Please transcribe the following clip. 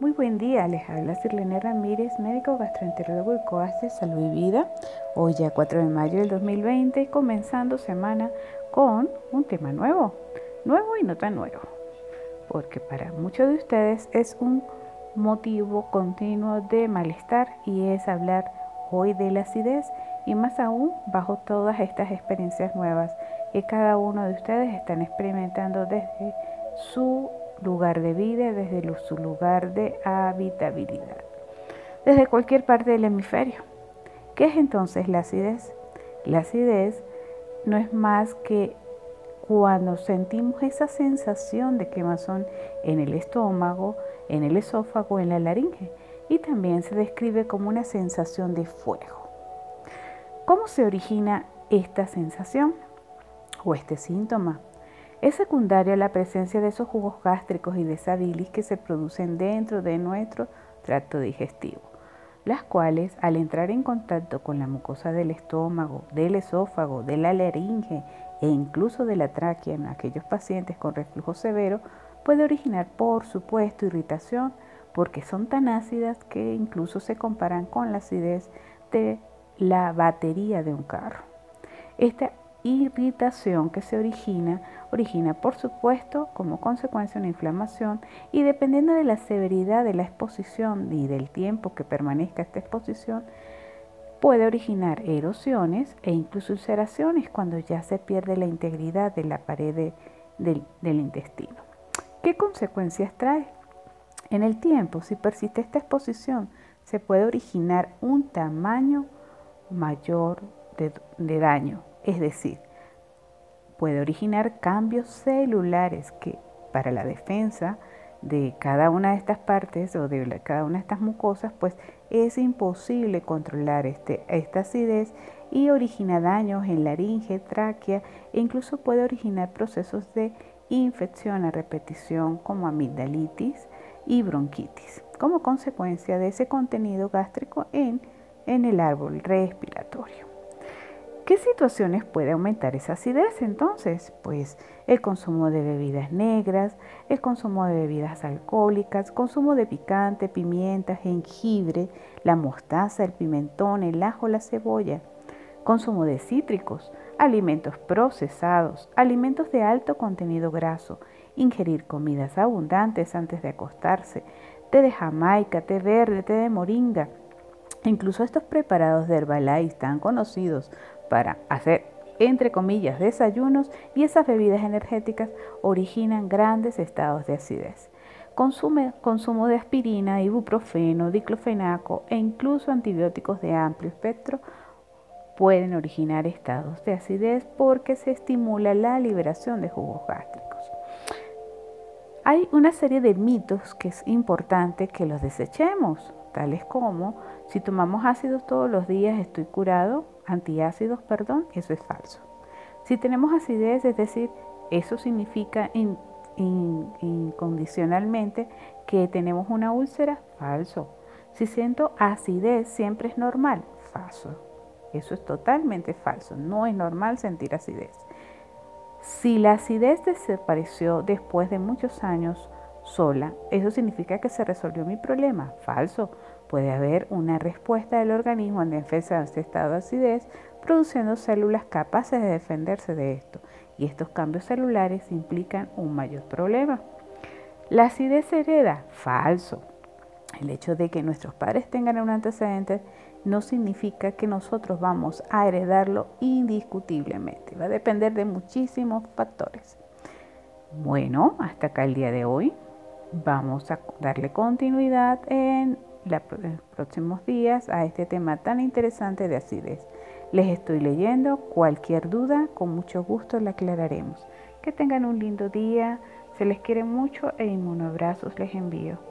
Muy buen día, les habla Sirlene Ramírez, médico gastroenterólogo y coach de Salud y Vida. Hoy ya 4 de mayo del 2020, comenzando semana con un tema nuevo, nuevo y no tan nuevo, porque para muchos de ustedes es un motivo continuo de malestar y es hablar hoy de la acidez y más aún bajo todas estas experiencias nuevas que cada uno de ustedes están experimentando desde su lugar de vida, desde su lugar de habitabilidad, desde cualquier parte del hemisferio. ¿Qué es entonces la acidez? La acidez no es más que cuando sentimos esa sensación de quemazón en el estómago, en el esófago, en la laringe, y también se describe como una sensación de fuego. ¿Cómo se origina esta sensación o este síntoma? Es secundaria la presencia de esos jugos gástricos y de esa bilis que se producen dentro de nuestro tracto digestivo, las cuales al entrar en contacto con la mucosa del estómago, del esófago, de la laringe e incluso de la tráquea en aquellos pacientes con reflujo severo, puede originar por supuesto irritación porque son tan ácidas que incluso se comparan con la acidez de la batería de un carro. Esta irritación que se origina, origina por supuesto como consecuencia una inflamación y dependiendo de la severidad de la exposición y del tiempo que permanezca esta exposición, puede originar erosiones e incluso ulceraciones cuando ya se pierde la integridad de la pared del, intestino. ¿Qué consecuencias trae? En el tiempo, si persiste esta exposición, se puede originar un tamaño mayor de daño es decir, puede originar cambios celulares que para la defensa de cada una de estas partes o de cada una de estas mucosas, pues es imposible controlar este, esta acidez y origina daños en laringe, tráquea e incluso puede originar procesos de infección a repetición como amigdalitis y bronquitis como consecuencia de ese contenido gástrico en, en el árbol respiratorio. ¿Qué situaciones puede aumentar esa acidez entonces? Pues el consumo de bebidas negras, el consumo de bebidas alcohólicas, consumo de picante, pimienta, jengibre, la mostaza, el pimentón, el ajo, la cebolla, consumo de cítricos, alimentos procesados, alimentos de alto contenido graso, ingerir comidas abundantes antes de acostarse, té de jamaica, té verde, té de moringa, Incluso estos preparados de Herbalife tan conocidos para hacer, entre comillas, desayunos y esas bebidas energéticas originan grandes estados de acidez. consumo de aspirina, ibuprofeno, diclofenaco e incluso antibióticos de amplio espectro pueden originar estados de acidez porque se estimula la liberación de jugos gástricos. Hay una serie de mitos que es importante que los desechemos, tales como si tomamos ácidos todos los días estoy curado, antiácidos, perdón, eso es falso. Si tenemos acidez, es decir, eso significa incondicionalmente que tenemos una úlcera, falso. Si siento acidez, siempre es normal, falso. Eso es totalmente falso, no es normal sentir acidez. Si la acidez desapareció después de muchos años sola, eso significa que se resolvió mi problema, falso puede haber una respuesta del organismo en defensa de este estado de acidez, produciendo células capaces de defenderse de esto. Y estos cambios celulares implican un mayor problema. La acidez hereda, falso. El hecho de que nuestros padres tengan un antecedente no significa que nosotros vamos a heredarlo indiscutiblemente. Va a depender de muchísimos factores. Bueno, hasta acá el día de hoy. Vamos a darle continuidad en los próximos días a este tema tan interesante de acidez. Les estoy leyendo. Cualquier duda, con mucho gusto la aclararemos. Que tengan un lindo día. Se les quiere mucho e inmunobrazos les envío.